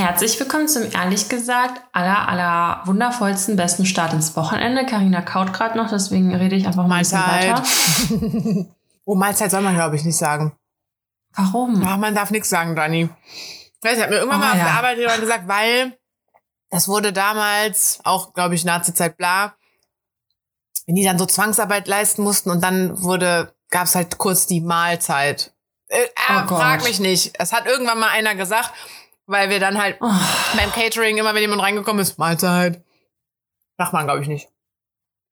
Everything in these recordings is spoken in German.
Herzlich willkommen zum ehrlich gesagt aller, aller wundervollsten, besten Start ins Wochenende. Karina kaut gerade noch, deswegen rede ich einfach mal ein bisschen weiter. oh, Mahlzeit soll man, glaube ich, nicht sagen. Warum? Ach, man darf nichts sagen, Dani. Ich weiß, ich habe mir irgendwann Oh, mal auf ja. der Arbeit jemand gesagt, weil das wurde damals, auch, glaube ich, Nazi-Zeit, bla, wenn die dann so Zwangsarbeit leisten mussten und dann wurde, gab es halt kurz die Mahlzeit. Äh, äh, Oh Gott. frag mich nicht. Es hat irgendwann mal einer gesagt, weil wir dann halt Oh, beim Catering immer, wenn jemand reingekommen ist, Mahlzeit. Macht man, glaube ich, nicht.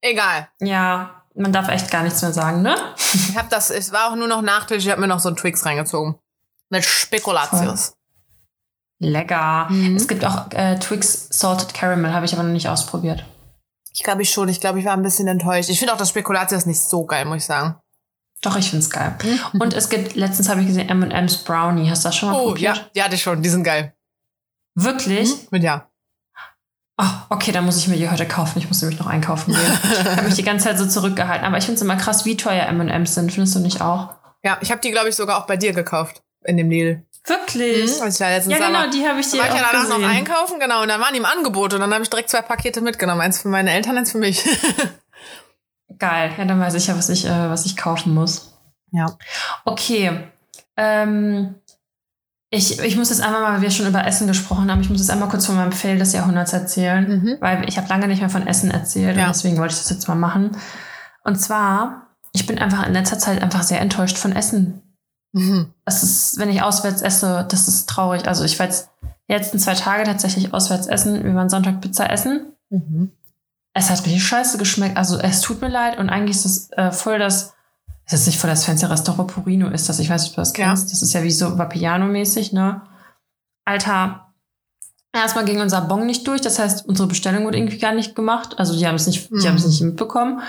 Egal. ja, man darf echt gar nichts mehr sagen, ne? Ich habe das, es war auch nur noch Nachtisch, ich habe mir noch so einen Twix reingezogen. Mit Spekulatius. Lecker. Mhm. Es gibt auch äh, Twix Salted Caramel, habe ich aber noch nicht ausprobiert. Ich glaube ich schon. Ich glaube, ich war ein bisschen enttäuscht. Ich finde auch das Spekulatius nicht so geil, muss ich sagen. Doch, ich find's geil. Mhm. Und es gibt, letztens habe ich gesehen, M&M's Brownie. Hast du das schon mal Oh, probiert? ja, die hatte ich schon. Die sind geil. Wirklich? Mhm. Mit ja. Oh, okay, dann muss ich mir die heute kaufen. Ich muss nämlich noch einkaufen gehen. ich habe mich die ganze Zeit so zurückgehalten. Aber ich finde es immer krass, wie teuer M&M's sind. Findest du nicht auch? Ja, ich habe die, glaube ich, sogar auch bei dir gekauft. In dem Lidl. Wirklich? Mhm, als ich da letztens Ja, da genau, die habe ich Da dir war ich ja auch noch einkaufen, genau. Und dann waren die im Angebot. Und dann habe ich direkt zwei Pakete mitgenommen. Eins für meine Eltern, eins für mich. Geil. Ja, dann weiß ich ja, was ich, äh, was ich kaufen muss. ja. Okay. Ähm, ich, ich muss jetzt einmal mal, weil wir schon über Essen gesprochen haben, ich muss jetzt einmal kurz von meinem Fail des Jahrhunderts erzählen, Mhm. weil ich habe lange nicht mehr von Essen erzählt Ja. und deswegen wollte ich das jetzt mal machen. Und zwar, ich bin einfach in letzter Zeit einfach sehr enttäuscht von Essen. Mhm. Das ist, wenn ich auswärts esse, das ist traurig. Also ich war jetzt die letzten zwei Tage tatsächlich auswärts essen. Wir waren Sonntag Pizza essen. Mhm. Es hat richtig scheiße geschmeckt. Also es tut mir leid und eigentlich ist es äh, voll das, es ist nicht voll das fancy Restaurant Purino ist das. Ich weiß nicht, ob du das Ja. kennst. Das ist ja wie so Vapiano-mäßig, ne? Alter, erstmal ging unser Bon nicht durch. Das heißt, unsere Bestellung wurde irgendwie gar nicht gemacht. Also die haben es nicht, die Mhm. haben es nicht mitbekommen.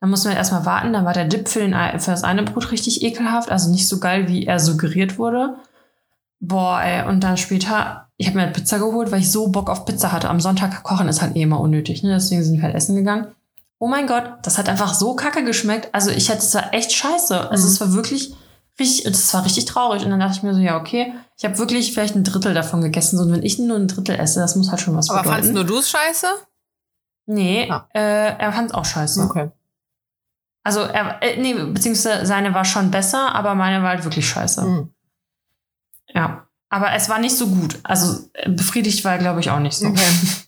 Dann mussten wir erstmal warten. Dann war der Dip für, den, für das eine Brot richtig ekelhaft. Also nicht so geil, wie er suggeriert wurde. Boah, ey. Und dann später, ich habe mir eine Pizza geholt, weil ich so Bock auf Pizza hatte. Am Sonntag kochen ist halt eh immer unnötig. Ne? Deswegen sind wir halt essen gegangen. Oh mein Gott, das hat einfach so kacke geschmeckt. Also ich hätte, es war echt scheiße. Also Mhm. es war wirklich richtig, das war richtig traurig. Und dann dachte ich mir so, ja, okay, ich habe wirklich vielleicht ein Drittel davon gegessen. So, und wenn ich nur ein Drittel esse, das muss halt schon was Aber bedeuten. fandst nur du es scheiße? Nee, Ah. äh, er fand es auch scheiße. Okay. Also, er, äh, nee, beziehungsweise seine war schon besser, aber meine war halt wirklich scheiße. Mhm. Ja. Aber es war nicht so gut. Also, äh, befriedigt war er, glaube ich, auch nicht so. Okay.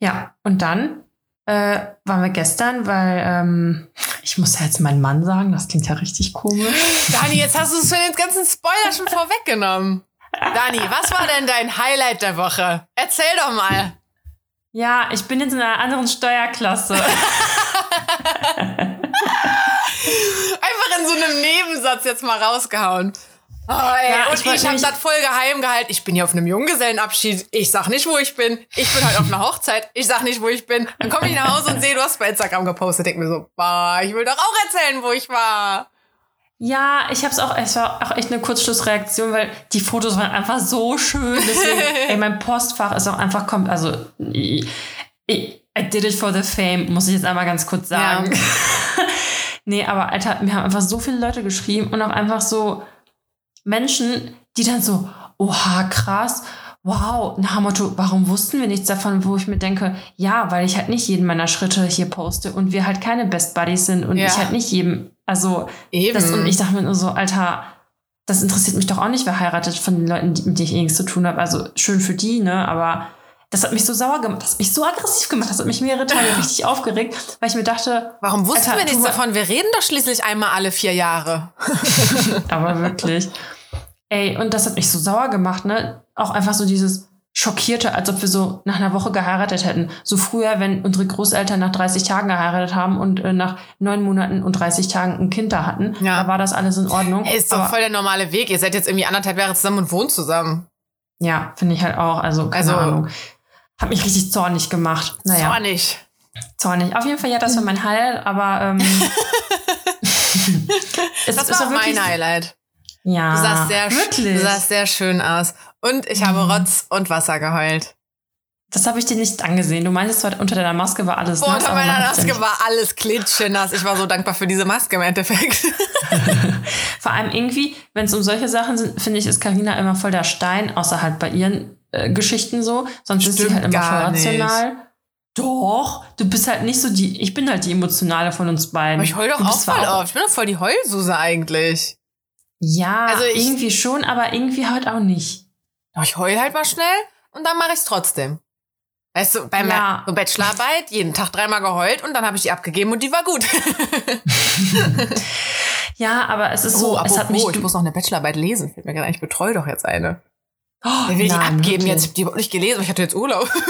Ja, und dann äh, waren wir gestern, weil ähm, ich muss ja jetzt meinen Mann sagen, das klingt ja richtig komisch. Dani, jetzt hast du es für den ganzen Spoiler schon vorweggenommen. Dani, was war denn dein Highlight der Woche? Erzähl doch mal. Ja, ich bin jetzt in einer anderen Steuerklasse. Einfach in so einem Nebensatz jetzt mal rausgehauen. Oh, ey. Ja, und ich ich, habe das voll geheim gehalten. Ich bin hier auf einem Junggesellenabschied. Ich sag nicht, wo ich bin. Ich bin halt auf einer Hochzeit. Ich sag nicht, wo ich bin. Dann komme ich nach Hause und sehe, du hast bei Instagram gepostet. Denk mir so, boah, ich will doch auch erzählen, wo ich war. Ja, ich hab's auch, es war auch echt eine Kurzschlussreaktion, weil die Fotos waren einfach so schön. Deswegen, ey, mein Postfach ist auch einfach kommt, also ich, I did it for the fame, muss ich jetzt einmal ganz kurz sagen. nee, aber Alter, mir haben einfach so viele Leute geschrieben und auch einfach so Menschen, die dann so, oha, krass, wow, nach dem Motto, warum wussten wir nichts davon, wo ich mir denke, ja, weil ich halt nicht jeden meiner Schritte hier poste und wir halt keine Best Buddies sind und Ja. ich halt nicht jedem, also Eben. das, und ich dachte mir nur so, Alter, das interessiert mich doch auch nicht, wer heiratet von den Leuten, mit denen ich eh nichts zu tun habe. Also schön für die, ne? Aber das hat mich so sauer gemacht, das hat mich so aggressiv gemacht, das hat mich mehrere Tage richtig aufgeregt, weil ich mir dachte, Warum wussten Alter, wir nichts davon? Wir reden doch schließlich einmal alle vier Jahre. aber wirklich. Ey, und das hat mich so sauer gemacht, ne? Auch einfach so dieses Schockierte, als ob wir so nach einer Woche geheiratet hätten. So früher, wenn unsere Großeltern nach 30 Tagen geheiratet haben und äh, nach neun Monaten und 30 Tagen ein Kind da hatten, Ja. da war das alles in Ordnung. Ey, ist doch Aber- voll der normale Weg. Ihr seid jetzt irgendwie anderthalb Jahre zusammen und wohnt zusammen. Ja, finde ich halt auch. Also, keine Also- Ahnung. Hat mich richtig zornig gemacht. Naja, nicht. zornig. Auf jeden Fall, ja, das war mein Highlight, aber ähm, es Das ist war auch auch wirklich- mein Highlight. Ja, Du sahst sehr, wirklich. du sahst sehr schön aus. Und ich habe Mhm. Rotz und Wasser geheult. das habe ich dir nicht angesehen. Du meintest unter deiner Maske war alles Boah, nass, unter aber man meiner Maske war alles klitschenass. Ich war so dankbar für diese Maske im Endeffekt. Vor allem irgendwie, wenn es um solche Sachen sind, finde ich, ist Karina immer voll der Stein, außer halt bei ihren äh, Geschichten so. Sonst ist sie Stimmt halt immer voll gar nicht. rational. Doch, du bist halt nicht so die, ich bin halt die emotionale von uns beiden. Aber ich heul doch auch voll oft. Ich bin doch voll die Heulsuse eigentlich. Ja, Also ich- irgendwie schon, aber irgendwie halt auch nicht. Ich heul halt mal schnell und dann mache ich's trotzdem. Weißt du, bei Ja. meiner Bachelorarbeit jeden Tag dreimal geheult und dann habe ich die abgegeben und die war gut. Ja, aber es ist so, oh, es hat mich. ich muss noch eine Bachelorarbeit lesen. Fällt mir gerade ein, ich betreue doch jetzt eine. oh, Wer will die nein, abgeben wirklich. jetzt? Ich hab die überhaupt nicht gelesen, ich hatte jetzt Urlaub.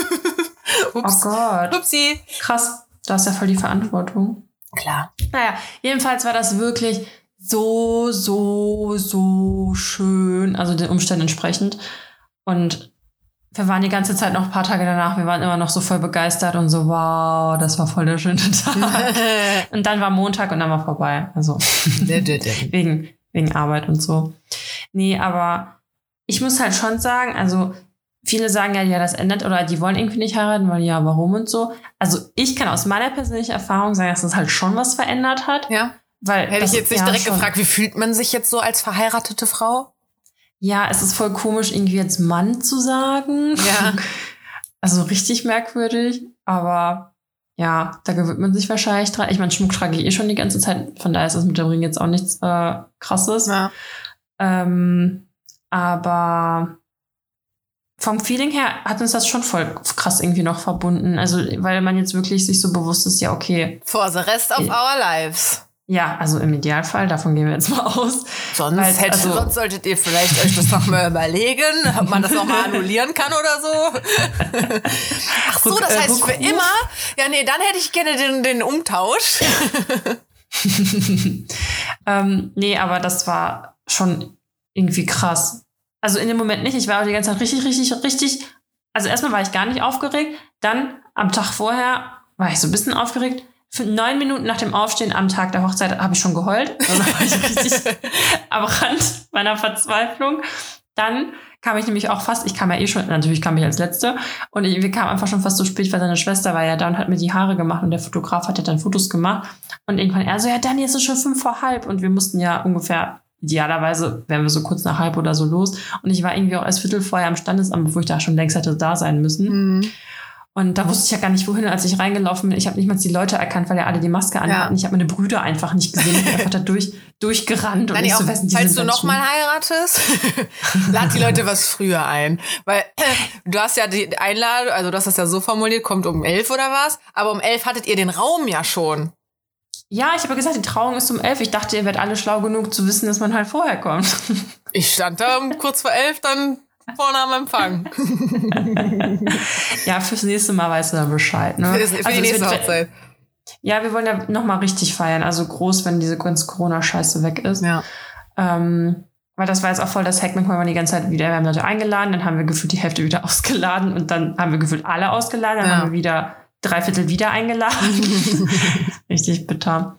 Oh Ups. Gott. Upsi. Krass, du hast ja voll die Verantwortung. Klar. Naja, jedenfalls war das wirklich so, so, so schön, also den Umständen entsprechend. Und wir waren die ganze Zeit noch ein paar Tage danach, wir waren immer noch so voll begeistert und so, wow, das war voll der schöne Tag. und dann war Montag und dann war vorbei. Also wegen, wegen Arbeit und so. Nee, aber ich muss halt schon sagen, also viele sagen ja, ja, das ändert oder die wollen irgendwie nicht heiraten, weil ja, warum und so. Also ich kann aus meiner persönlichen Erfahrung sagen, dass das halt schon was verändert hat. ja. Weil Hätte ich jetzt nicht ja, direkt schon. gefragt, wie fühlt man sich jetzt so als verheiratete Frau? Ja, es ist voll komisch, irgendwie jetzt Mann zu sagen. Ja. Also richtig merkwürdig, aber ja, da gewöhnt man sich wahrscheinlich dran. Ich meine, Schmuck trage ich eh schon die ganze Zeit, von daher ist das mit dem Ring jetzt auch nichts äh, krasses. Ja. Ähm, aber vom Feeling her hat uns das schon voll krass irgendwie noch verbunden. Also, weil man jetzt wirklich sich so bewusst ist, ja, okay, For the rest of Ja. our lives. Ja, also im Idealfall, davon gehen wir jetzt mal aus. Sonst, Weil, hätte, also- sonst solltet ihr vielleicht euch das noch mal überlegen, ob man das noch mal annullieren kann oder so. Ach so, das äh, heißt für immer? Ja, nee, dann hätte ich gerne den, den Umtausch. ähm, nee, aber das war schon irgendwie krass. Also in dem Moment nicht. Ich war auch die ganze Zeit richtig, richtig, richtig. Also erstmal war ich gar nicht aufgeregt. Dann am Tag vorher war ich so ein bisschen aufgeregt. Neun Minuten nach dem Aufstehen am Tag der Hochzeit habe ich schon geheult. Also war ich richtig am Rand meiner Verzweiflung. Dann kam ich nämlich auch fast, ich kam ja eh schon, natürlich kam ich als Letzte. Und ich, wir kamen einfach schon fast so spät, weil seine Schwester war ja da und hat mir die Haare gemacht und der Fotograf hat ja dann Fotos gemacht. Und irgendwann er so, ja, Dani, es ist schon fünf vor halb. Und wir mussten ja ungefähr, idealerweise wären wir so kurz nach halb oder so los. Und ich war irgendwie auch als Viertel vorher am Standesamt, bevor ich da schon längst hätte da sein müssen. Mhm. Und da wusste ich ja gar nicht, wohin, als ich reingelaufen bin. Ich habe nicht mal die Leute erkannt, weil ja alle die Maske anhatten. Ja. Ich habe meine Brüder einfach nicht gesehen. Ich bin einfach da durch, durchgerannt. und ich auch, so, falls du ganz noch mal heiratest, lad die Leute was früher ein. Weil äh, du hast ja die Einladung, also du hast das ja so formuliert, kommt um elf oder was, aber um elf hattet ihr den Raum ja schon. Ja, ich habe gesagt, die Trauung ist um elf. Ich dachte, ihr werdet alle schlau genug zu wissen, dass man halt vorher kommt. Ich stand da um kurz vor elf dann vorne am Empfang. ja, fürs nächste Mal weißt du dann Bescheid. Ne? Für, das, für Also die nächste wird- Hochzeit. Ja, wir wollen ja noch mal richtig feiern. Also groß, wenn diese ganze Corona-Scheiße weg ist. Ja. Ähm, weil das war jetzt auch voll das weil wir die ganze Zeit wieder, wir haben Leute eingeladen, dann haben wir gefühlt die Hälfte wieder ausgeladen und dann haben wir gefühlt alle ausgeladen, dann Ja. haben wir wieder drei Viertel wieder eingeladen. Richtig bitter.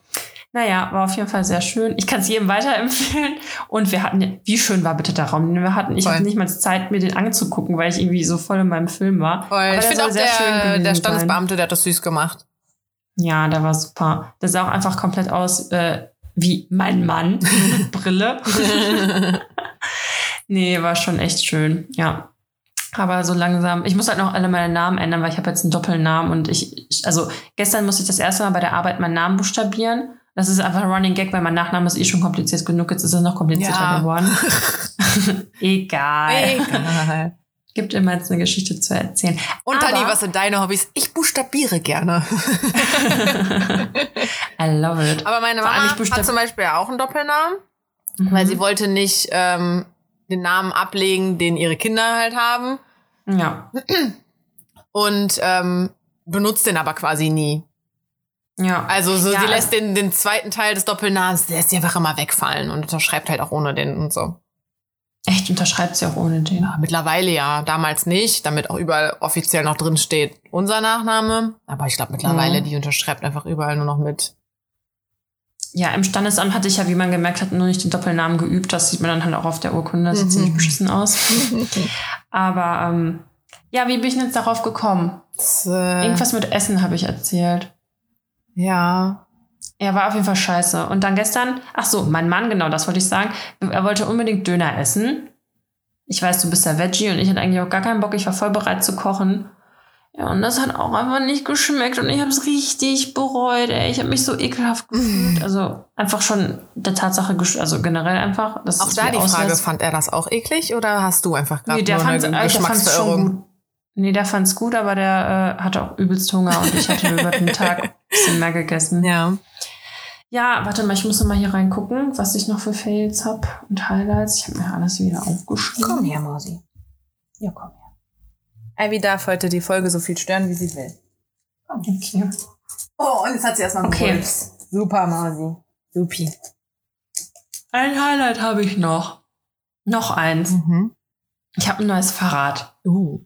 Naja, war auf jeden Fall sehr schön. Ich kann es jedem weiterempfehlen. Und wir hatten, wie schön war bitte der Raum, den wir hatten. Ich hatte nicht mal Zeit, mir den anzugucken, weil ich irgendwie so voll in meinem Film war. Voll. Aber Ich finde auch sehr schön der, der. Standesbeamte, der hat das süß gemacht. Ja, der war super. Der sah auch einfach komplett aus äh, wie mein Mann mit Brille. nee, war schon echt schön, ja. Aber so langsam, ich muss halt noch alle meine Namen ändern, weil ich habe jetzt einen Doppelnamen und ich, also gestern musste ich das erste Mal bei der Arbeit meinen Namen buchstabieren. Das ist einfach ein Running Gag, weil mein Nachname ist eh schon kompliziert genug, jetzt ist es noch komplizierter Ja. geworden. Egal. Egal. Gibt immer jetzt eine Geschichte zu erzählen. Und Aber- Dani, was sind deine Hobbys? Ich buchstabiere gerne. I love it. Aber meine Mama hat zum Beispiel auch einen Doppelnamen, weil sie wollte nicht ähm, den Namen ablegen, den ihre Kinder halt haben. Ja, Und ähm, benutzt den aber quasi nie. Ja. Also so, Ja, sie also- lässt den, den zweiten Teil des Doppelnamens, lässt sie einfach immer wegfallen und unterschreibt halt auch ohne den und so. Echt, unterschreibt sie auch ohne den. Ja, mittlerweile ja, damals nicht, damit auch überall offiziell noch drin steht unser Nachname. Aber ich glaube mittlerweile, Mhm. die unterschreibt einfach überall nur noch mit. Ja, im Standesamt hatte ich ja, wie man gemerkt hat, nur nicht den Doppelnamen geübt. Das sieht man dann halt auch auf der Urkunde. Das sieht Mhm. ziemlich beschissen aus. Aber ähm, ja, wie bin ich denn jetzt darauf gekommen? Das, äh, Irgendwas mit Essen habe ich erzählt. Ja. Ja, war auf jeden Fall scheiße. Und dann gestern, ach so, mein Mann, genau, das wollte ich sagen. Er wollte unbedingt Döner essen. ich weiß, du bist der Veggie und ich hatte eigentlich auch gar keinen Bock. Ich war voll bereit zu kochen. Ja, und das hat auch einfach nicht geschmeckt und ich habe es richtig bereut, ey. Ich habe mich so ekelhaft gefühlt. Also einfach schon der Tatsache, also generell einfach. Auch da die. Frage, fand er das auch eklig oder hast du einfach gerade nee, der nur eine äh, Geschmacksverirrung? Nee, der fand's gut, aber der äh, hatte auch übelst Hunger und ich hatte über den Tag ein bisschen mehr gegessen. Ja. Ja, warte mal, ich muss noch mal hier reingucken, was ich noch für Fails habe und Highlights. Ich habe mir alles wieder aufgeschrieben. Komm her, Mausi. Ja, komm her. Ivy darf heute die Folge so viel stören, wie sie will. Komm. Okay. Oh, und jetzt hat sie erstmal okay. Puls. Super, Mausi. Supi. Ein Highlight habe ich noch. Noch eins. Mhm. Ich habe ein neues Fahrrad. Uh.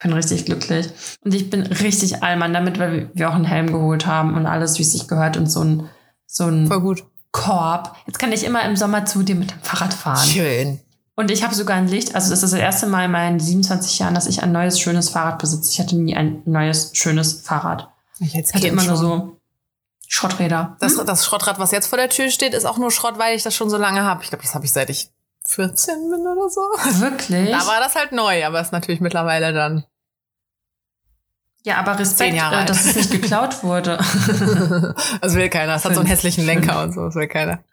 Bin richtig glücklich. Und ich bin richtig allmann damit, weil wir auch einen Helm geholt haben und alles, wie es sich gehört und so ein, so ein Voll gut. Korb. Jetzt kann ich immer im Sommer zu dir mit dem Fahrrad fahren. Schön. Und ich habe sogar ein Licht. Also das ist das erste Mal in meinen 27 Jahren, dass ich ein neues, schönes Fahrrad besitze. Ich hatte nie ein neues, schönes Fahrrad. Ich jetzt hatte immer schon. nur so Schrotträder. Das, hm? das Schrottrad, was jetzt vor der Tür steht, ist auch nur Schrott, weil ich das schon so lange habe. Ich glaube, das habe ich seit ich 14 bin oder so. Wirklich? Da war das halt neu, aber ist natürlich mittlerweile dann. Ja, aber Respekt, äh, dass es nicht geklaut wurde. das will keiner. Es hat so einen hässlichen Lenker und so. Das will keiner.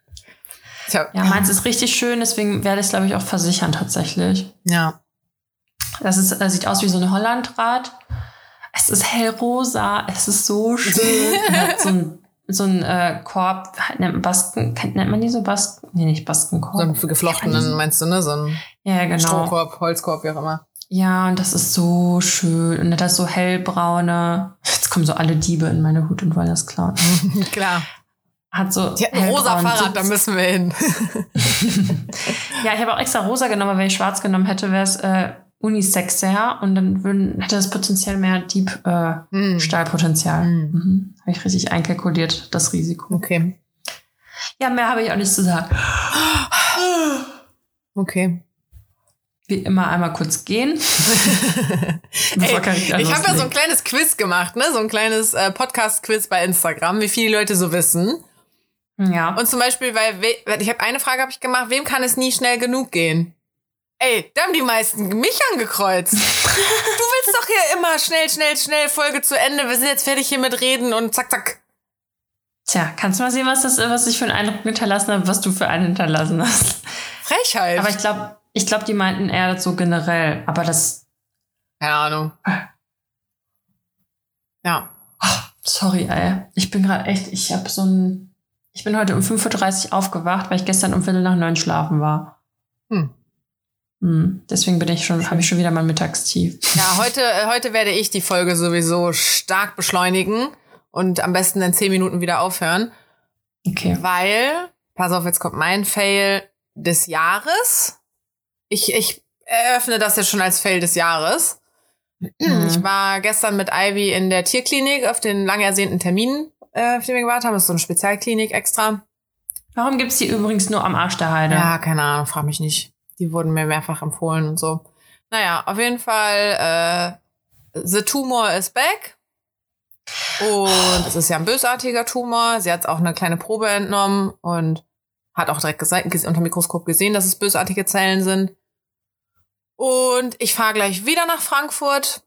Hab, ja, meins ist richtig schön, deswegen werde ich es, glaube ich, auch versichern tatsächlich. Ja. Das ist, das sieht aus wie so ein Hollandrad. Es ist hellrosa, es ist so schön. so ein, so ein äh, Korb, nennt, Basken, nennt man die so Basken? Nee, nicht Baskenkorb. So ein geflochtenen, meinst du, ne? So ein ja, genau. Strohkorb, Holzkorb, wie auch immer. Ja, und das ist so schön. Und das ist so hellbraune. Jetzt kommen so alle Diebe in meine Hut und wollen das klauen. Klar hat so ja, ein rosa Fahrrad, da müssen wir hin. ja, ich habe auch extra rosa genommen, aber wenn ich schwarz genommen hätte, wäre es äh, unisexer und dann würden, hätte das potenziell mehr Diebstahlpotenzial. Äh, mm. mm. mhm. Habe ich richtig einkalkuliert, das Risiko. Okay. Ja, mehr habe ich auch nicht zu sagen. Okay. Wie immer einmal kurz gehen. Ey, ich habe ja so ein kleines Quiz gemacht, ne? So ein kleines äh, Podcast-Quiz bei Instagram, wie viele Leute so wissen. Ja. Und zum Beispiel, weil ich habe eine Frage habe ich gemacht, wem kann es nie schnell genug gehen? Ey, da haben die meisten mich angekreuzt. du willst doch hier immer schnell, schnell, schnell, Folge zu Ende. Wir sind jetzt fertig hier mit Reden und zack, zack. Tja, kannst du mal sehen, was das, was ich für einen Eindruck hinterlassen habe, was du für einen hinterlassen hast. Frechheit. Aber ich glaube, ich glaube, die meinten eher so generell, aber das. Keine Ahnung. Ja. Ach, sorry, ey. Ich bin gerade echt, ich habe so ein ich bin heute um 5.30 Uhr aufgewacht, weil ich gestern um Viertel nach neun schlafen war. Hm. Hm. Deswegen bin ich schon, habe ich schon wieder mein Mittagstief. Ja, heute, äh, heute werde ich die Folge sowieso stark beschleunigen und am besten in zehn Minuten wieder aufhören. Okay. Weil, pass auf, jetzt kommt mein Fail des Jahres. Ich, ich eröffne das jetzt schon als Fail des Jahres. Mhm. Ich war gestern mit Ivy in der Tierklinik auf den lang ersehnten Termin äh, auf den wir gewartet haben. Das ist so eine Spezialklinik extra. Warum gibt's die übrigens nur am Arsch der Heide? Ja, keine Ahnung, frag mich nicht. Die wurden mir mehrfach empfohlen und so. Naja, auf jeden Fall, äh, the tumor is back. Und es ist ja ein bösartiger Tumor. Sie hat auch eine kleine Probe entnommen und hat auch direkt gesagt, unter dem Mikroskop gesehen, dass es bösartige Zellen sind. Und ich fahre gleich wieder nach Frankfurt.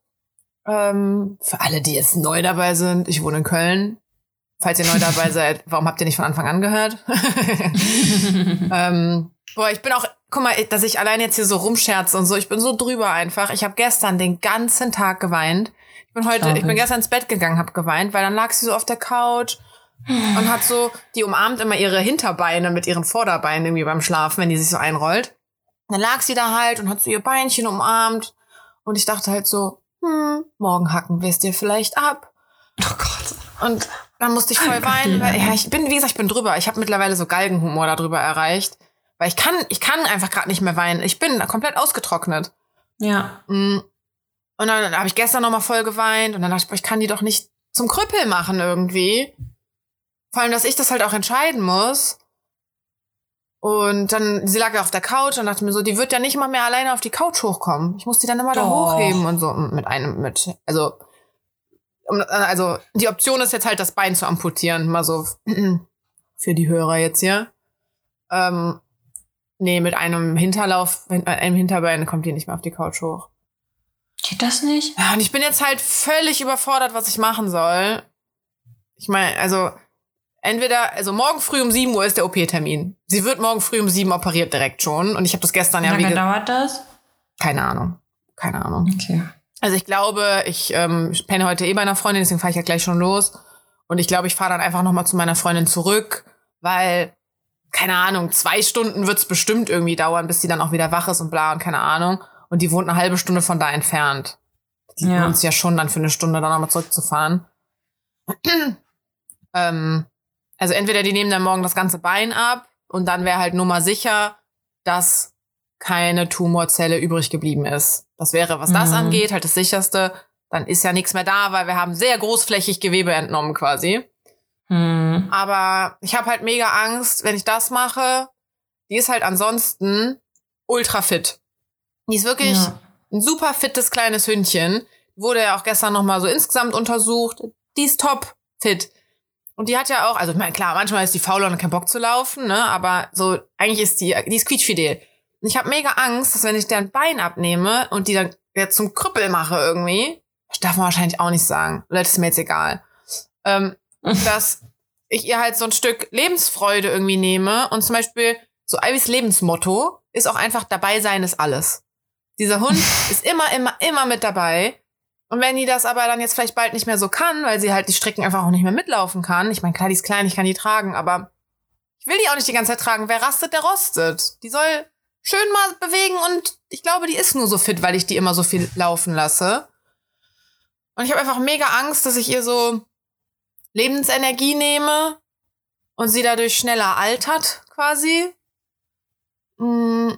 Ähm, für alle, die jetzt neu dabei sind, ich wohne in Köln. Falls ihr neu dabei seid, warum habt ihr nicht von Anfang an gehört? ähm, boah, ich bin auch, guck mal, dass ich allein jetzt hier so rumscherze und so, ich bin so drüber einfach. Ich habe gestern den ganzen Tag geweint. Ich bin heute, ich bin gestern ins Bett gegangen, hab geweint, weil dann lag sie so auf der Couch und hat so, die umarmt immer ihre Hinterbeine mit ihren Vorderbeinen irgendwie beim Schlafen, wenn die sich so einrollt. Dann lag sie da halt und hat so ihr Beinchen umarmt und ich dachte halt so, hm, morgen hacken wir es dir vielleicht ab. Oh Gott. Und dann musste ich voll weinen. Weil, ja, ich bin, wie gesagt, ich bin drüber. Ich habe mittlerweile so Galgenhumor darüber erreicht. Weil ich kann, ich kann einfach gerade nicht mehr weinen. Ich bin komplett ausgetrocknet. Ja. Mm. Und dann habe ich gestern noch mal voll geweint und dann dachte ich, ich kann die doch nicht zum Krüppel machen irgendwie. Vor allem, dass ich das halt auch entscheiden muss. Und dann, sie lag ja auf der Couch und dachte mir so, die wird ja nicht mal mehr alleine auf die Couch hochkommen. Ich muss die dann immer da hochheben und so mit einem, mit, also also die Option ist jetzt halt das Bein zu amputieren, mal so für die Hörer jetzt hier. Ähm, Nee, mit einem Hinterlauf, mit einem Hinterbein kommt die nicht mehr auf die Couch hoch. Geht das nicht? Ja, und ich bin jetzt halt völlig überfordert, was ich machen soll. Ich meine, also entweder, also morgen früh um 7 Uhr ist der OP-Termin. Sie wird morgen früh um 7 operiert direkt schon. Und ich habe das gestern Wie ja lange wie dauert das? Keine Ahnung. Keine Ahnung. Okay. Also ich glaube, ich ähm, penne heute eh bei einer Freundin, deswegen fahre ich ja gleich schon los. Und ich glaube, ich fahre dann einfach nochmal zu meiner Freundin zurück, weil, keine Ahnung, zwei Stunden wird's bestimmt irgendwie dauern, bis die dann auch wieder wach ist und bla und keine Ahnung. Und die wohnt eine halbe Stunde von da entfernt. Die Ja. sich ja schon dann für eine Stunde dann nochmal zurückzufahren. ähm, also entweder die nehmen dann morgen das ganze Bein ab und dann wäre halt nur mal sicher, dass keine Tumorzelle übrig geblieben ist. Das wäre, was das Mhm. angeht, halt das sicherste. Dann ist ja nichts mehr da, weil wir haben sehr großflächig Gewebe entnommen quasi. Hm. Aber ich habe halt mega Angst, wenn ich das mache. Die ist halt ansonsten ultra fit. Die ist wirklich Ja. ein super fittes kleines Hündchen. Wurde ja auch gestern noch mal so insgesamt untersucht. Die ist top fit. Und die hat ja auch, also ich meine, klar, manchmal ist die faul und hat keinen Bock zu laufen, ne? Aber so, eigentlich ist die, die ist quietschfidel. Und ich habe mega Angst, dass wenn ich deren Bein abnehme und die dann jetzt zum Krüppel mache irgendwie, das darf man wahrscheinlich auch nicht sagen. Oder das ist mir jetzt egal. Ähm, dass ich ihr halt so ein Stück Lebensfreude irgendwie nehme und zum Beispiel so Ivys Lebensmotto ist auch einfach dabei sein ist alles. Dieser Hund ist immer, immer, immer mit dabei. Und wenn die das aber dann jetzt vielleicht bald nicht mehr so kann, weil sie halt die Strecken einfach auch nicht mehr mitlaufen kann, ich meine, klar, die ist klein, ich kann die tragen, aber ich will die auch nicht die ganze Zeit tragen. Wer rastet, der rostet. Die soll schön mal bewegen und ich glaube, die ist nur so fit, weil ich die immer so viel laufen lasse. Und ich habe einfach mega Angst, dass ich ihr so Lebensenergie nehme und sie dadurch schneller altert, quasi. Mm.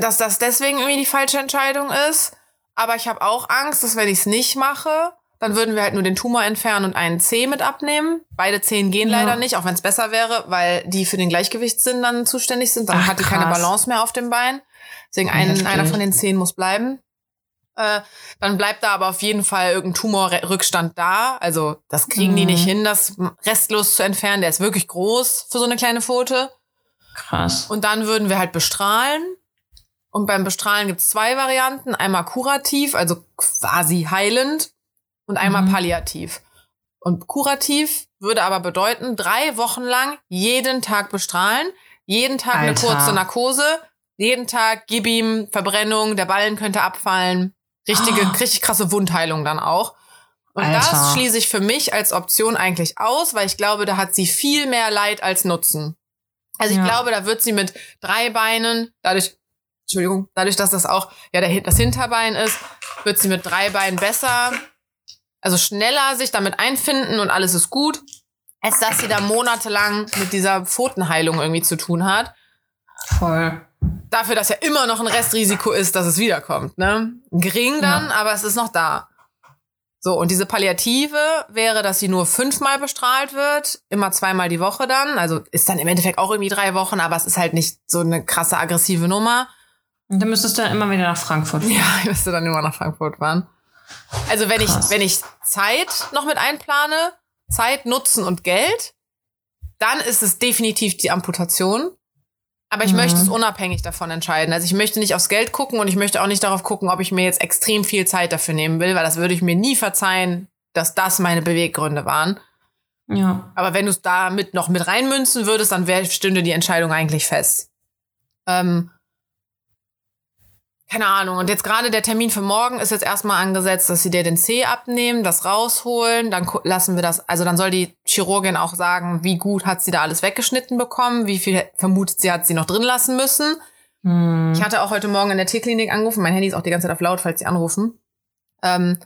Dass das deswegen irgendwie die falsche Entscheidung ist. Aber ich habe auch Angst, dass wenn ich es nicht mache, dann würden wir halt nur den Tumor entfernen und einen Zeh mit abnehmen. Beide Zehen gehen Ja. leider nicht, auch wenn es besser wäre, weil die für den Gleichgewichtssinn dann zuständig sind. Dann Ach, hat die keine krass. Balance mehr auf dem Bein. Deswegen ein, Heftig. einer von den Zehen muss bleiben. Äh, dann bleibt da aber auf jeden Fall irgendein Tumorrückstand da. Also das kriegen die Mhm. nicht hin, das restlos zu entfernen. Der ist wirklich groß für so eine kleine Pfote. Krass. Und dann würden wir halt bestrahlen. Und beim Bestrahlen gibt's zwei Varianten. Einmal kurativ, also quasi heilend, und einmal Mhm. palliativ. Und kurativ würde aber bedeuten, drei Wochen lang jeden Tag bestrahlen, jeden Tag eine Alter. kurze Narkose, jeden Tag gib ihm Verbrennung, der Ballen könnte abfallen. Richtige, Ah. richtig krasse Wundheilung dann auch. Und Alter. das schließe ich für mich als Option eigentlich aus, weil ich glaube, da hat sie viel mehr Leid als Nutzen. Also ich Ja. glaube, da wird sie mit drei Beinen, dadurch, Entschuldigung, dadurch, dass das auch ja der, das Hinterbein ist, wird sie mit drei Beinen besser, also schneller sich damit einfinden und alles ist gut, als dass sie da monatelang mit dieser Pfotenheilung irgendwie zu tun hat. Voll. Dafür, dass ja immer noch ein Restrisiko ist, dass es wiederkommt. Ne? Gering dann, aber es ist noch da. So, und diese Palliative wäre, dass sie nur fünfmal bestrahlt wird, immer zweimal die Woche dann. Also ist dann im Endeffekt auch irgendwie drei Wochen, aber es ist halt nicht so eine krasse aggressive Nummer. Und dann müsstest du dann immer wieder nach Frankfurt fahren. Ja, ich müsste dann immer nach Frankfurt fahren. Also wenn ich, Krass. wenn ich Zeit noch mit einplane, Zeit, Nutzen und Geld, dann ist es definitiv die Amputation. Aber ich Mhm. möchte es unabhängig davon entscheiden. Also ich möchte nicht aufs Geld gucken und ich möchte auch nicht darauf gucken, ob ich mir jetzt extrem viel Zeit dafür nehmen will, weil das würde ich mir nie verzeihen, dass das meine Beweggründe waren. Ja. Aber wenn du es da mit noch mit reinmünzen würdest, dann wär, stünde die Entscheidung eigentlich fest. Ähm, keine Ahnung. Und jetzt gerade der Termin für morgen ist jetzt erstmal angesetzt, dass sie dir den C abnehmen, das rausholen, dann lassen wir das, also dann soll die Chirurgin auch sagen, wie gut hat sie da alles weggeschnitten bekommen, wie viel vermutet sie hat sie noch drin lassen müssen. Hm. Ich hatte auch heute Morgen in der Tierklinik angerufen, mein Handy ist auch die ganze Zeit auf laut, falls sie anrufen. Ähm,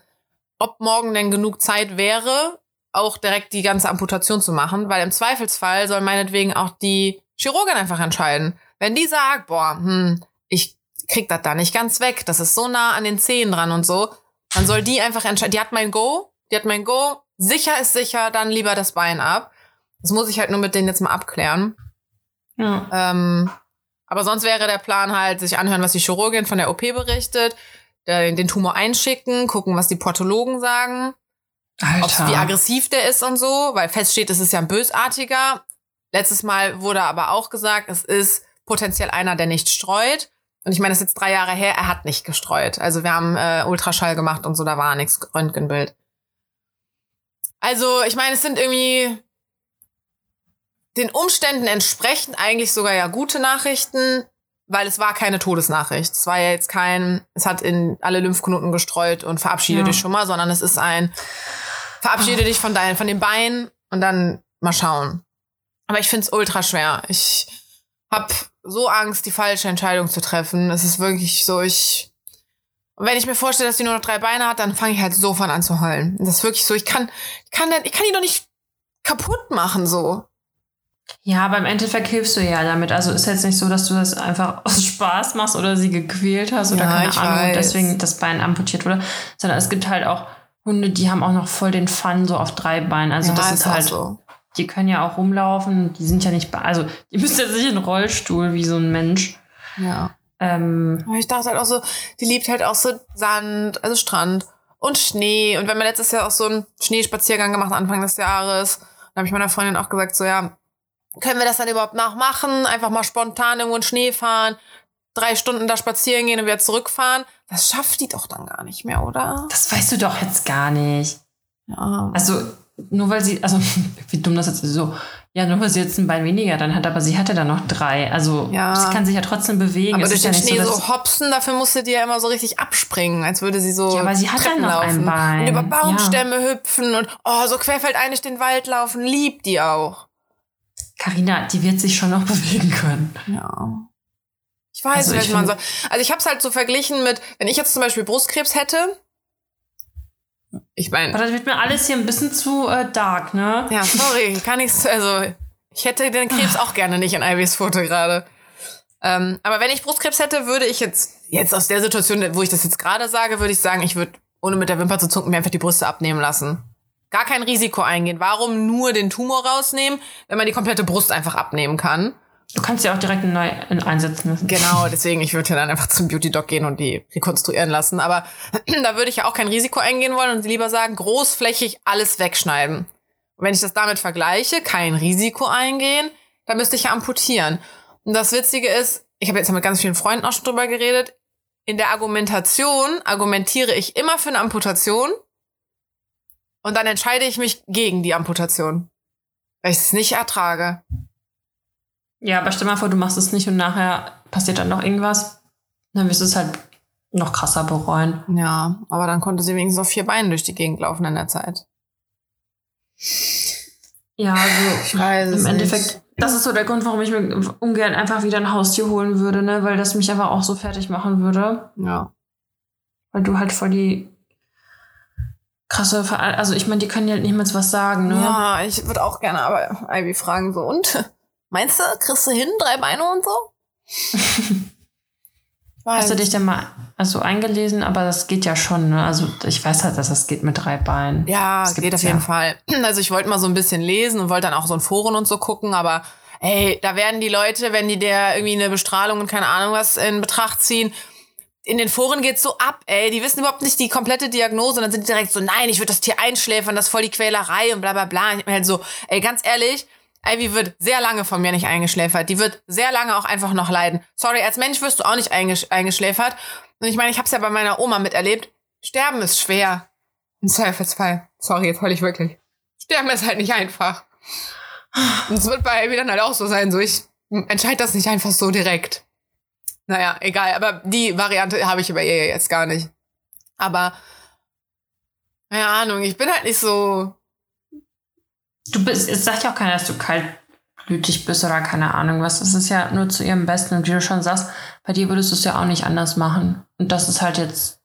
ob morgen denn genug Zeit wäre, auch direkt die ganze Amputation zu machen, weil im Zweifelsfall soll meinetwegen auch die Chirurgin einfach entscheiden. Wenn die sagt, boah, hm, ich krieg das da nicht ganz weg, das ist so nah an den Zehen dran und so, dann soll die einfach entscheiden. Die hat mein Go, die hat mein Go, sicher ist sicher, dann lieber das Bein ab. Das muss ich halt nur mit denen jetzt mal abklären. Ja. Ähm, aber sonst wäre der Plan halt, sich anhören, was die Chirurgin von der OP berichtet, den, den Tumor einschicken, gucken, was die Portologen sagen, Alter. wie aggressiv der ist und so, weil feststeht, es ist ja ein bösartiger. Letztes Mal wurde aber auch gesagt, es ist potenziell einer, der nicht streut. Und ich meine, das ist jetzt drei Jahre her, er hat nicht gestreut. Also wir haben äh, Ultraschall gemacht und so, da war nichts, Röntgenbild. Also ich meine, es sind irgendwie den Umständen entsprechend eigentlich sogar ja gute Nachrichten, weil es war keine Todesnachricht. Es war ja jetzt kein, es hat in alle Lymphknoten gestreut und verabschiede Ja. dich schon mal, sondern es ist ein, verabschiede dich von deinen, von den Beinen und dann mal schauen. Aber ich finde es ultra schwer. Ich hab so Angst, die falsche Entscheidung zu treffen. Es ist wirklich so, ich. Und wenn ich mir vorstelle, dass sie nur noch drei Beine hat, dann fange ich halt sofort an zu heulen. Das ist wirklich so, ich kann, ich kann, ich kann die doch nicht kaputt machen, so. Ja, aber im Endeffekt hilfst du ja damit. Also ist jetzt nicht so, dass du das einfach aus Spaß machst oder sie gequält hast oder Ja, keine ich Ahnung weiß. deswegen das Bein amputiert wurde, sondern es gibt halt auch Hunde, die haben auch noch voll den Fun so auf drei Beinen. Also ja, das ist halt, so. Die können ja auch rumlaufen, die sind ja nicht, also die müssen jetzt nicht in den Rollstuhl wie so ein Mensch. Ja. Ähm, Aber ich dachte halt auch so, die liebt halt auch so Sand, also Strand und Schnee. Und wenn wir letztes Jahr auch so einen Schneespaziergang gemacht, Anfang des Jahres, dann habe ich meiner Freundin auch gesagt, so ja, können wir das dann überhaupt noch machen? Einfach mal spontan irgendwo in Schnee fahren, drei Stunden da spazieren gehen und wieder zurückfahren. Das schafft die doch dann gar nicht mehr, oder? das weißt du doch jetzt gar nicht. Ja. Also nur weil sie, also wie dumm das jetzt ist, so, ja, nur weil sie jetzt ein Bein weniger dann hat, aber sie hatte dann noch drei. Also Ja. sie kann sich ja trotzdem bewegen. Aber Es durch ist ja den nicht Schnee so, so, hopsen, dafür musste die ja immer so richtig abspringen, als würde sie so. Ja, aber sie hat Treppen dann noch ein Bein. Und über Baumstämme hüpfen und oh, so querfeldeinig den Wald laufen, liebt die auch. Carina, die wird sich schon noch bewegen können. Ja. Ich weiß, Also ich man so. Also ich habe es halt so verglichen mit, wenn ich jetzt zum Beispiel Brustkrebs hätte. Ich Aber meine, das wird mir alles hier ein bisschen zu äh, dark, ne? ja, sorry, kann ich's, also ich hätte den Krebs auch gerne nicht in Ivys Foto gerade. Ähm, aber wenn ich Brustkrebs hätte, würde ich jetzt, jetzt aus der Situation, wo ich das jetzt gerade sage, würde ich sagen, ich würde, ohne mit der Wimper zu zucken, mir einfach die Brüste abnehmen lassen. Gar kein Risiko eingehen. Warum nur den Tumor rausnehmen, wenn man die komplette Brust einfach abnehmen kann? Du kannst ja auch direkt neu in- einsetzen lassen. Genau, deswegen, ich würde dann einfach zum Beauty Doc gehen und die rekonstruieren lassen. Aber da würde ich ja auch kein Risiko eingehen wollen und lieber sagen, großflächig alles wegschneiden. Und wenn ich das damit vergleiche, kein Risiko eingehen, dann müsste ich ja amputieren. Und das Witzige ist, ich habe jetzt mit ganz vielen Freunden auch schon drüber geredet, in der Argumentation argumentiere ich immer für eine Amputation und dann entscheide ich mich gegen die Amputation, weil ich es nicht ertrage. Ja, aber stell mal vor, du machst es nicht und nachher passiert dann noch irgendwas. Dann wirst du es halt noch krasser bereuen. Ja, aber dann konnte sie wenigstens auf vier Beinen durch die Gegend laufen in der Zeit. Ja, also Ich weiß im Endeffekt, das ist so der Grund, warum ich mir ungern einfach wieder ein Haustier holen würde, ne? Weil das mich einfach auch so fertig machen würde. Ja. Weil du halt voll die krasse Ver Also ich meine, die können ja nicht mal was sagen, ne? Ja, ich würde auch gerne aber Ivy fragen so, und? Meinst du, kriegst du hin, drei Beine und so? Hast du dich denn mal also eingelesen? Aber das geht ja schon, ne? Also ich weiß halt, dass das geht mit drei Beinen. Ja, Das geht auf jeden ja. Fall. Also ich wollte mal so ein bisschen lesen und wollte dann auch so in Foren und so gucken, aber ey, da werden die Leute, wenn die der irgendwie eine Bestrahlung und keine Ahnung was in Betracht ziehen, in den Foren geht's so ab, ey. Die wissen überhaupt nicht die komplette Diagnose und dann sind die direkt so, nein, ich würde das Tier einschläfern, das ist voll die Quälerei und bla bla bla. Und ich bin halt so, ey, ganz ehrlich, Ivy wird sehr lange von mir nicht eingeschläfert. Die wird sehr lange auch einfach noch leiden. Sorry, als Mensch wirst du auch nicht eingesch eingeschläfert. Und ich meine, ich habe es ja bei meiner Oma miterlebt. Sterben ist schwer. Im Zweifelsfall. Sorry, jetzt heul ich wirklich. Sterben ist halt nicht einfach. Und es wird bei Ivy dann halt auch so sein. So, ich entscheide das nicht einfach so direkt. Naja, egal. Aber die Variante habe ich über ihr jetzt gar nicht. Aber, keine Ahnung, ich bin halt nicht so. Du bist, es sagt ja auch keiner, dass du kaltblütig bist oder keine Ahnung was. Das ist ja nur zu ihrem Besten. Und wie du schon sagst, bei dir würdest du es ja auch nicht anders machen. Und das ist halt jetzt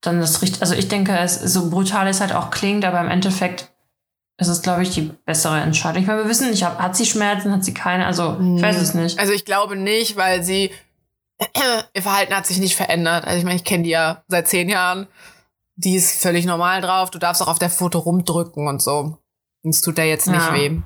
dann das richtig. Also ich denke, es so brutal es halt auch klingt, aber im Endeffekt ist es, glaube ich, die bessere Entscheidung. Ich meine, wir wissen nicht, hat sie Schmerzen, hat sie keine, also ich weiß es nicht. Also ich glaube nicht, weil sie ihr Verhalten hat sich nicht verändert. Also ich meine, ich kenne die ja seit zehn Jahren. Die ist völlig normal drauf. Du darfst auch auf der Foto rumdrücken und so. Und es tut der jetzt nicht Ja. weh.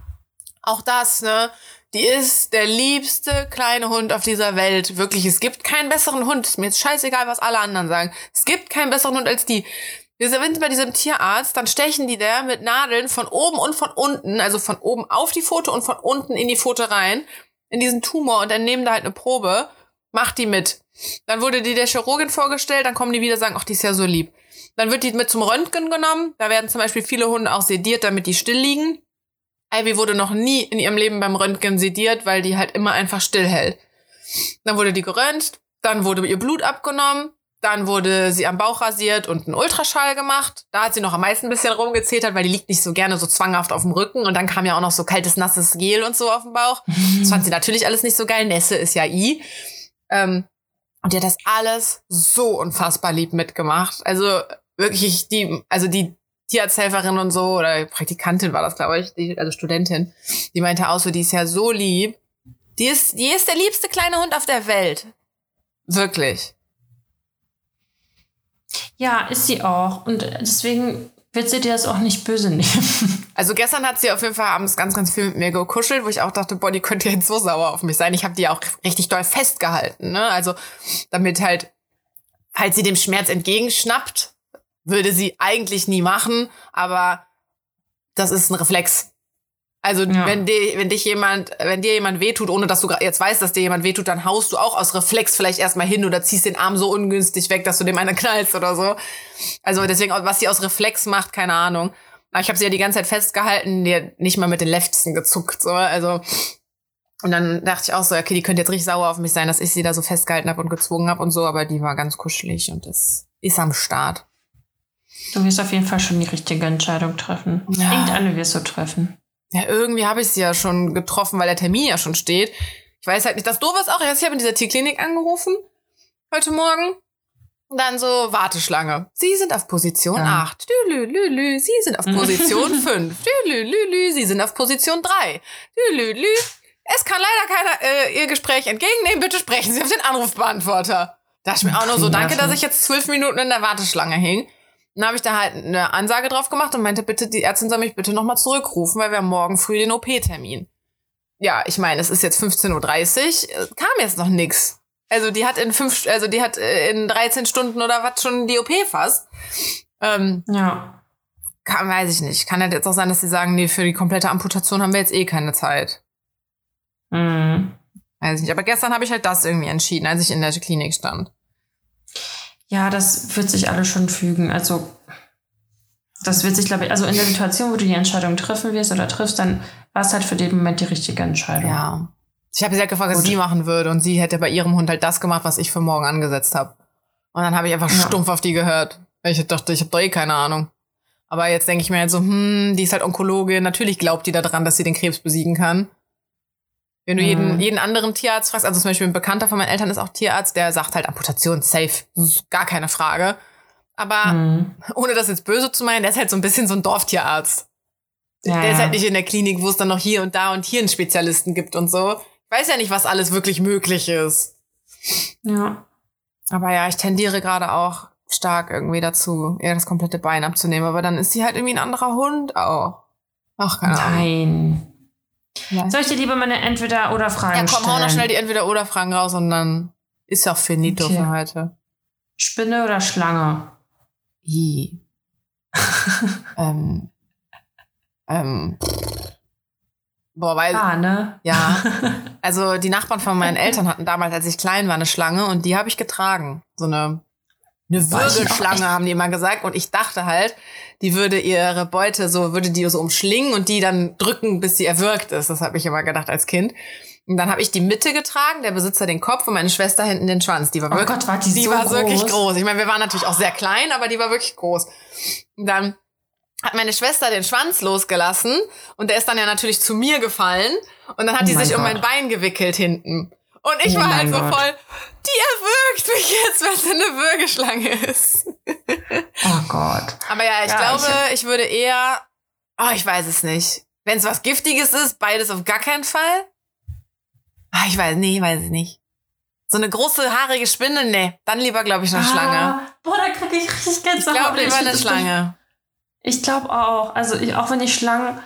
Auch das, ne? Die ist der liebste kleine Hund auf dieser Welt. Wirklich, es gibt keinen besseren Hund. Ist mir jetzt scheißegal, was alle anderen sagen. Es gibt keinen besseren Hund als die. Wir sind bei diesem Tierarzt, dann stechen die der mit Nadeln von oben und von unten, also von oben auf die Pfote und von unten in die Pfote rein, in diesen Tumor und dann nehmen da halt eine Probe, macht die mit. Dann wurde die der Chirurgin vorgestellt, dann kommen die wieder und sagen, ach, die ist ja so lieb. Dann wird die mit zum Röntgen genommen. Da werden zum Beispiel viele Hunde auch sediert, damit die still liegen. Ivy wurde noch nie in ihrem Leben beim Röntgen sediert, weil die halt immer einfach stillhält. Dann wurde die geröntgt, dann wurde ihr Blut abgenommen, dann wurde sie am Bauch rasiert und ein Ultraschall gemacht. Da hat sie noch am meisten ein bisschen rumgezetert, weil die liegt nicht so gerne so zwanghaft auf dem Rücken. Und dann kam ja auch noch so kaltes, nasses Gel und so auf dem Bauch. Das fand sie natürlich alles nicht so geil. Nässe ist ja I. Ähm, und die hat das alles so unfassbar lieb mitgemacht. Also wirklich die, also die Tierarzthelferin und so, oder Praktikantin war das, glaube ich, die, also Studentin, die meinte auch so, die ist ja so lieb. Die ist, die ist der liebste kleine Hund auf der Welt. Wirklich. Ja, ist sie auch. Und deswegen wird sie dir das auch nicht böse nehmen. Also gestern hat sie auf jeden Fall abends ganz, ganz viel mit mir gekuschelt, wo ich auch dachte, boah, die könnte jetzt so sauer auf mich sein. Ich habe die auch richtig doll festgehalten. Ne? Also damit halt, falls sie dem Schmerz entgegenschnappt, würde sie eigentlich nie machen, aber das ist ein Reflex. Also ja. wenn, dir, wenn dich jemand, wenn dir jemand wehtut, ohne dass du jetzt weißt, dass dir jemand wehtut, dann haust du auch aus Reflex vielleicht erstmal hin oder ziehst den Arm so ungünstig weg, dass du dem eine knallst oder so. Also deswegen, was sie aus Reflex macht, keine Ahnung. Aber ich habe sie ja die ganze Zeit festgehalten, die hat nicht mal mit den Leftzen gezuckt. So. Also und dann dachte ich auch so, okay, die könnte jetzt richtig sauer auf mich sein, dass ich sie da so festgehalten habe und gezwungen habe und so, aber die war ganz kuschelig und das ist am Start. Du wirst auf jeden Fall schon die richtige Entscheidung treffen. Ja. Irgendeine wirst du treffen. Ja, irgendwie habe ich sie ja schon getroffen, weil der Termin ja schon steht. Ich weiß halt nicht, das Doofe ist auch, ich habe in dieser Tierklinik angerufen heute Morgen. Und dann so Warteschlange. Sie sind auf Position ja. 8. Lü, lü, lü. Sie sind auf Position 5. Lü, lü, lü. Sie sind auf Position 3. Lü, lü. Es kann leider keiner äh, Ihr Gespräch entgegennehmen. Bitte sprechen Sie auf den Anrufbeantworter. Da ich mir auch nur so, danke, dass ich jetzt zwölf Minuten in der Warteschlange hing. Dann habe ich da halt eine Ansage drauf gemacht und meinte, bitte, die Ärztin soll mich bitte nochmal zurückrufen, weil wir haben morgen früh den OP-Termin. Ja, ich meine, es ist jetzt 15.30 Uhr, kam jetzt noch nix. Also die hat in fünf, also die hat äh, in 13 Stunden oder was schon die OP fast. Ähm, ja. Kann, weiß ich nicht. Kann halt jetzt auch sein, dass sie sagen, nee, für die komplette Amputation haben wir jetzt eh keine Zeit. Mhm. Weiß ich nicht. Aber gestern habe ich halt das irgendwie entschieden, als ich in der Klinik stand. Ja, das wird sich alles schon fügen. Also, das wird sich, glaube ich, also in der Situation, wo du die Entscheidung treffen wirst oder triffst, dann war es halt für den Moment die richtige Entscheidung. Ja. Ich habe sie halt gefragt, was Gut. sie machen würde und sie hätte bei ihrem Hund halt das gemacht, was ich für morgen angesetzt habe. Und dann habe ich einfach ja. stumpf auf die gehört. Ich dachte, ich habe doch eh keine Ahnung. Aber jetzt denke ich mir halt so, hm, die ist halt Onkologin, natürlich glaubt die daran, dass sie den Krebs besiegen kann. Wenn du mhm. jeden, jeden anderen Tierarzt fragst, also zum Beispiel ein Bekannter von meinen Eltern ist auch Tierarzt, der sagt halt Amputation safe, gar keine Frage. Aber mhm. ohne das jetzt böse zu meinen, der ist halt so ein bisschen so ein Dorftierarzt. Ja, der ist halt nicht in der Klinik, wo es dann noch hier und da und hier einen Spezialisten gibt und so. Ich weiß ja nicht, was alles wirklich möglich ist. Ja. Aber ja, ich tendiere gerade auch stark irgendwie dazu, ihr das komplette Bein abzunehmen. Aber dann ist sie halt irgendwie ein anderer Hund auch. Ach, keine Ahnung. Nein. Ja. Soll ich dir lieber meine Entweder-Oder-Fragen stellen? Ja, komm, hau noch schnell die Entweder-Oder-Fragen raus und dann ist ja auch finito okay. für heute. Spinne oder Schlange? I. ähm. Ähm. Boah, weil. Ah, ne? Ja. Also die Nachbarn von meinen Eltern hatten damals, als ich klein war, eine Schlange und die habe ich getragen. So eine eine Wirbelschlange, haben die immer gesagt. Und ich dachte halt, die würde ihre Beute so, würde die so umschlingen und die dann drücken, bis sie erwürgt ist. Das habe ich immer gedacht als Kind. Und dann habe ich die Mitte getragen, der Besitzer den Kopf und meine Schwester hinten den Schwanz. Die war oh wirklich, Gott, war die, die so war groß. wirklich groß. Ich meine, wir waren natürlich auch sehr klein, aber die war wirklich groß. Und dann hat meine Schwester den Schwanz losgelassen und der ist dann ja natürlich zu mir gefallen und dann hat oh die sich Gott. um mein Bein gewickelt hinten. Und ich oh war halt so Gott. voll, die erwürgt mich jetzt, weil sie eine Würgeschlange ist. Oh Gott. Aber ja, ich ja, glaube, ich, ich, würde eher, oh, ich weiß es nicht. Wenn es was Giftiges ist, beides auf gar keinen Fall. Ah, ich weiß, nee, weiß ich nicht. So eine große haarige Spinne, nee. Dann lieber, glaube ich, eine ah, Schlange. Boah, da kriege ich richtig Gänsehaut. Ich glaube lieber eine Schlange. Ich glaube auch. Also ich, auch wenn ich Schlangen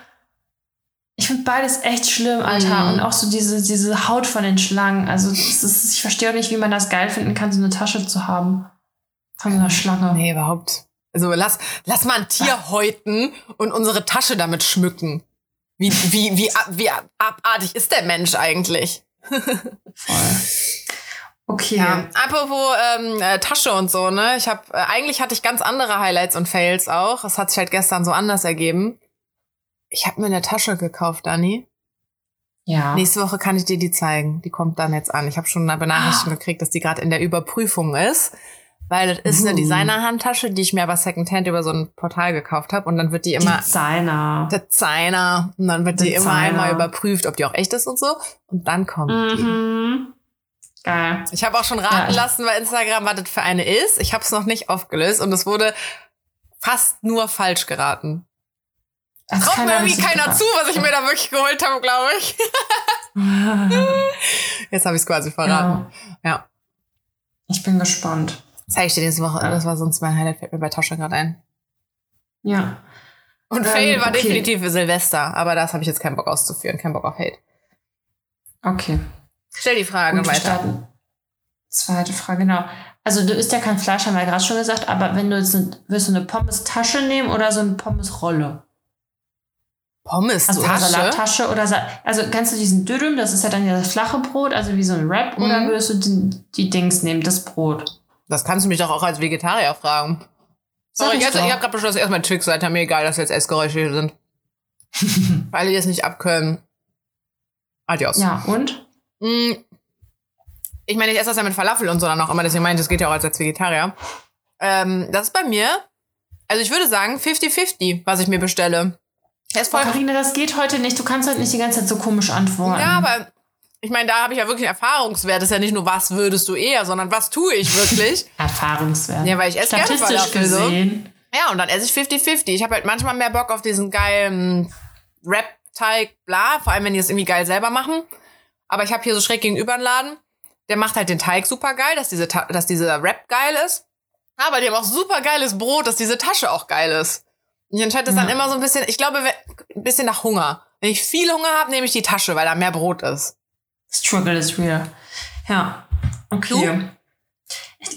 ich finde beides echt schlimm, Alter. Mhm. Und auch so diese, diese Haut von den Schlangen. Also ist, ich verstehe auch nicht, wie man das geil finden kann, so eine Tasche zu haben. Von so einer Schlange. Nee, überhaupt. Also lass, lass mal ein Tier häuten und unsere Tasche damit schmücken. Wie, wie, wie, wie ab- abartig ist der Mensch eigentlich? Voll. Okay. Ja. Apropos ähm, äh, Tasche und so, ne? Ich habe äh, eigentlich hatte ich ganz andere Highlights und Fails auch. Es hat sich halt gestern so anders ergeben. Ich habe mir eine Tasche gekauft, Dani. Ja. Nächste Woche kann ich dir die zeigen. Die kommt dann jetzt an. Ich habe schon eine Benachrichtigung gekriegt, dass die gerade in der Überprüfung ist. Weil das ist eine Uh. Designer-Handtasche, die ich mir aber Secondhand über so ein Portal gekauft habe. Und dann wird die immer Designer. Designer. Und dann wird die immer Designer. einmal überprüft, ob die auch echt ist und so. Und dann kommt die. Mhm. Geil. Ich habe auch schon raten Ja, lassen bei Instagram, was das für eine ist. Ich habe es noch nicht aufgelöst und es wurde fast nur falsch geraten. Das Traut mir irgendwie keiner krass. zu, was ich mir da wirklich geholt habe, glaube ich. Jetzt habe ich es quasi verraten. ja. Ja. Ich bin gespannt. Zeige ich dir nächste Woche. Das war sonst mein Highlight, fällt mir bei Tasche gerade ein. Ja. Und Ähm, Fail war okay. definitiv für Silvester, aber das habe ich jetzt keinen Bock auszuführen, keinen Bock auf Hate. Okay. Stell die Frage Gut, weiter. starten. Zweite Frage, genau. Also du isst ja kein Fleisch, haben wir gerade schon gesagt, aber wenn du jetzt eine, willst du eine Pommes-Tasche nehmen oder so eine Pommes-Rolle? Pommes Also oder Tasche. Salattasche oder Sa also kannst du diesen Dürüm, das ist ja dann ja das flache Brot, also wie so ein Wrap, oder Mhm. würdest du die, die Dings nehmen, das Brot? Das kannst du mich doch auch als Vegetarier fragen. Sorry, ich jetzt, ich habe gerade beschlossen, erstmal Twix weiter. Mir egal, dass jetzt Essgeräusche hier sind. Weil die es nicht abkönnen. Adios. Ja, und? Mm, Ich meine, ich esse das ja mit Falafel und so dann auch immer, deswegen meine ich, das geht ja auch als, als Vegetarier. Ähm, das ist bei mir, also ich würde sagen 50-50, was ich mir bestelle. Er ist voll, Carina, das geht heute nicht. Du kannst heute nicht die ganze Zeit so komisch antworten. ja, aber ich meine, da habe ich ja wirklich Erfahrungswert. Das ist ja nicht nur, was würdest du eher, sondern was tue ich wirklich. Erfahrungswert. Ja, weil ich esse gerne Statistisch Falafel so. gesehen. Ja, und dann esse ich 50-50. Ich habe halt manchmal mehr Bock auf diesen geilen Rap-Teig, bla, vor allem wenn die das irgendwie geil selber machen. Aber ich habe hier so schräg gegenüber einen Laden, der macht halt den Teig super geil, dass, diese Ta dass dieser Rap geil ist. Aber die haben auch super geiles Brot, dass diese Tasche auch geil ist. Ich entscheide das dann Ja. immer so ein bisschen, ich glaube, ein bisschen nach Hunger. Wenn ich viel Hunger habe, nehme ich die Tasche, weil da mehr Brot ist. Struggle is real. Ja. Okay.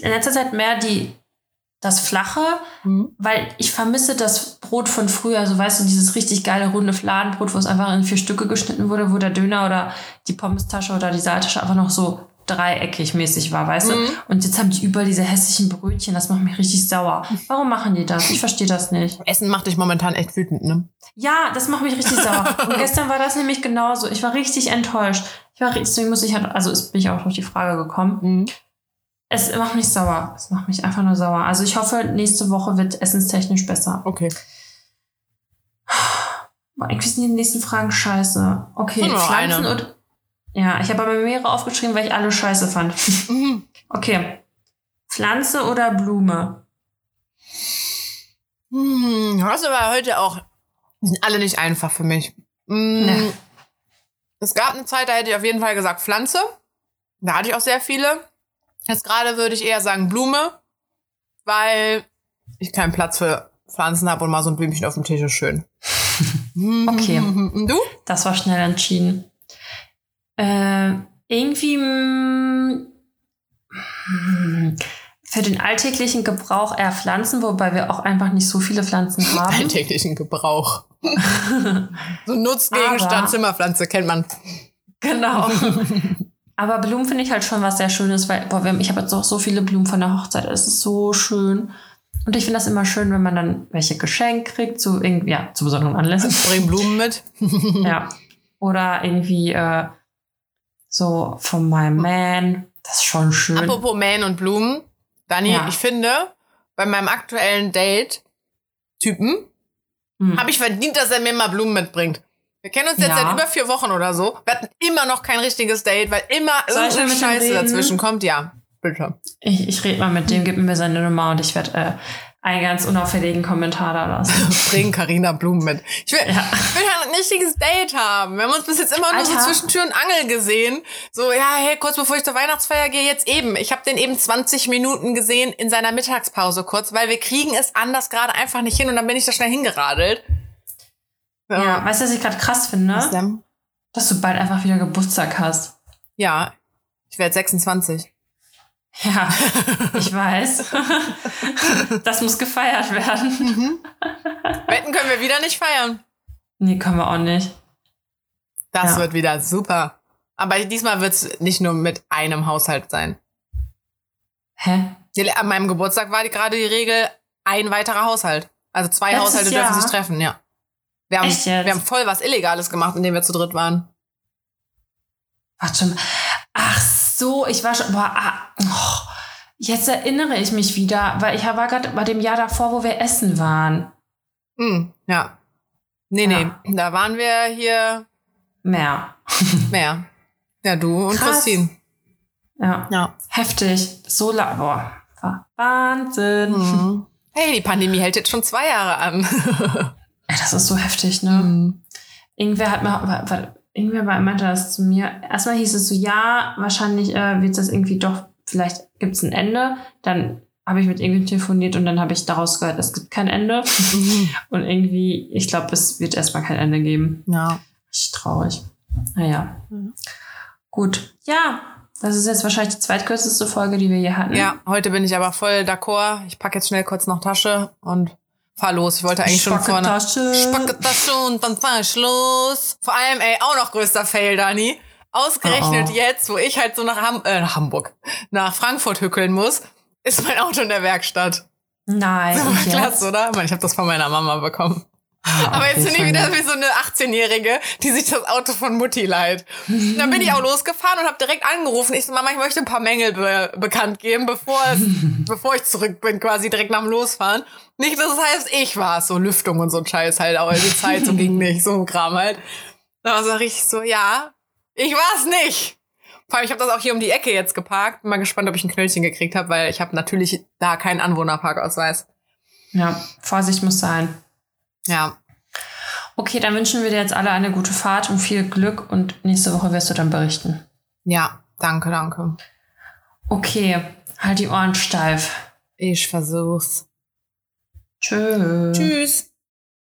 In letzter Zeit mehr die das Flache, Mhm. weil ich vermisse das Brot von früher. Also weißt du, dieses richtig geile runde Fladenbrot, wo es einfach in vier Stücke geschnitten wurde, wo der Döner oder die Pommestasche oder die Salztasche einfach noch so dreieckig mäßig war, weißt Mhm. du? Und jetzt haben die überall diese hässlichen Brötchen, das macht mich richtig sauer. Warum machen die das? Ich verstehe das nicht. Essen macht dich momentan echt wütend, ne? Ja, das macht mich richtig sauer. Und gestern war das nämlich genauso. Ich war richtig enttäuscht. Ich war, deswegen muss ich halt, also ist, bin ich auch durch die Frage gekommen. Mhm. Es macht mich sauer. Es macht mich einfach nur sauer. Also ich hoffe, nächste Woche wird essenstechnisch besser. Okay. Boah, irgendwie sind die nächsten Fragen scheiße. Okay, Pflanzen eine. und. Ja, ich habe aber mehrere aufgeschrieben, weil ich alle scheiße fand. Mhm. Okay. Pflanze oder Blume? Hm, das war heute auch. Die sind alle nicht einfach für mich. Hm, Nee. Es gab eine Zeit, da hätte ich auf jeden Fall gesagt Pflanze. Da hatte ich auch sehr viele. Jetzt gerade würde ich eher sagen Blume, weil ich keinen Platz für Pflanzen habe und mal so ein Blümchen auf dem Tisch ist schön. Okay. Und du? Das war schnell entschieden. Äh, irgendwie mm, mm, für den alltäglichen Gebrauch eher Pflanzen, wobei wir auch einfach nicht so viele Pflanzen haben. Alltäglichen Gebrauch. so Nutzgegenstand, Zimmerpflanze kennt man. genau. Aber Blumen finde ich halt schon was sehr Schönes, weil boah, ich habe jetzt auch so viele Blumen von der Hochzeit. Es ist so schön. Und ich finde das immer schön, wenn man dann welche geschenkt kriegt, zu ja, zu besonderen Anlässen. Bring Blumen mit. ja. Oder irgendwie äh, so von meinem Man. Das ist schon schön. Apropos Mähen und Blumen. Dani, Ja. ich finde, bei meinem aktuellen Date-Typen Hm. habe ich verdient, dass er mir mal Blumen mitbringt. Wir kennen uns jetzt Ja. seit über vier Wochen oder so. Wir hatten immer noch kein richtiges Date, weil immer irgendeine Scheiße dazwischen kommt. Ja, bitte. Ich, ich rede mal mit dem, gib mir seine Nummer und ich werde äh, einen ganz unauffälligen Kommentar da lassen. Bring Carina Blumen mit. Ich will, Ja. ich will ein richtiges Date haben. Wir haben uns bis jetzt immer nur so zwischen Tür und Angel gesehen. So, ja, hey, kurz bevor ich zur Weihnachtsfeier gehe, jetzt eben. Ich habe den eben 20 Minuten gesehen in seiner Mittagspause kurz, weil wir kriegen es anders gerade einfach nicht hin und dann bin ich da schnell hingeradelt. Ja, weißt du, was ich gerade krass finde? Was denn? Dass du bald einfach wieder Geburtstag hast. Ja, ich werde 26. Ja, ich weiß. das muss gefeiert werden. Mhm. Wetten können wir wieder nicht feiern. Nee, können wir auch nicht. Das ja. wird wieder super. Aber diesmal wird es nicht nur mit einem Haushalt sein. Hä? An meinem Geburtstag war gerade die Regel ein weiterer Haushalt. Also zwei Letztes Haushalte Jahr? dürfen sich treffen, ja. Wir haben, wir haben voll was Illegales gemacht, indem wir zu dritt waren. Warte mal. Ach so, ich war schon. Boah, ah, oh, jetzt erinnere ich mich wieder, weil ich war gerade bei dem Jahr davor, wo wir essen waren. Hm, ja. Nee, ja. nee. Da waren wir hier. Mehr. Mehr. Ja, du und Krass. Christine. Ja. ja. Heftig. So lang. Boah. Wahnsinn. Mhm. Hey, die Pandemie hält jetzt schon zwei Jahre an. ja, das ist so heftig, ne? Mhm. Irgendwer hat mir, irgendwer meinte das zu mir. Erstmal hieß es so, ja, wahrscheinlich äh, wird das irgendwie doch, vielleicht gibt es ein Ende. Dann habe ich mit irgendwie telefoniert und dann habe ich daraus gehört, es gibt kein Ende. Und irgendwie, ich glaube, es wird erstmal kein Ende geben. Ja. Richtig traurig. Naja. Mhm. Gut. Ja, das ist jetzt wahrscheinlich die zweitkürzeste Folge, die wir hier hatten. Ja, heute bin ich aber voll d'accord. Ich packe jetzt schnell kurz noch Tasche und fahr los. Ich wollte eigentlich schon vorne. Tasche. Spacke Tasche und dann fahr ich los. Vor allem, ey, auch noch größter Fail, Dani. Ausgerechnet oh, oh. jetzt, wo ich halt so nach, Ham äh, nach Hamburg, nach Frankfurt hückeln muss, ist mein Auto in der Werkstatt. Nein. Das war klasse, oder? Ich habe das von meiner Mama bekommen. Ja, Aber jetzt bin ich wieder wie so eine 18-Jährige, die sich das Auto von Mutti leiht. dann bin ich auch losgefahren und habe direkt angerufen. Ich so, Mama, ich möchte ein paar Mängel be bekannt geben, bevor, es, bevor ich zurück bin, quasi direkt nach dem Losfahren. Nicht, dass es heißt, ich war es, so Lüftung und so ein Scheiß halt, aber die Zeit so ging nicht, so ein Kram halt. Dann sag ich so, ja, ich war es nicht. Vor allem, ich habe das auch hier um die Ecke jetzt geparkt. Bin mal gespannt, ob ich ein Knöllchen gekriegt habe, weil ich habe natürlich da keinen Anwohnerparkausweis. Ja, Vorsicht muss sein. Ja. Okay, dann wünschen wir dir jetzt alle eine gute Fahrt und viel Glück und nächste Woche wirst du dann berichten. Ja, danke, danke. Okay, halt die Ohren steif. Ich versuch's. Tschüss. Tschüss.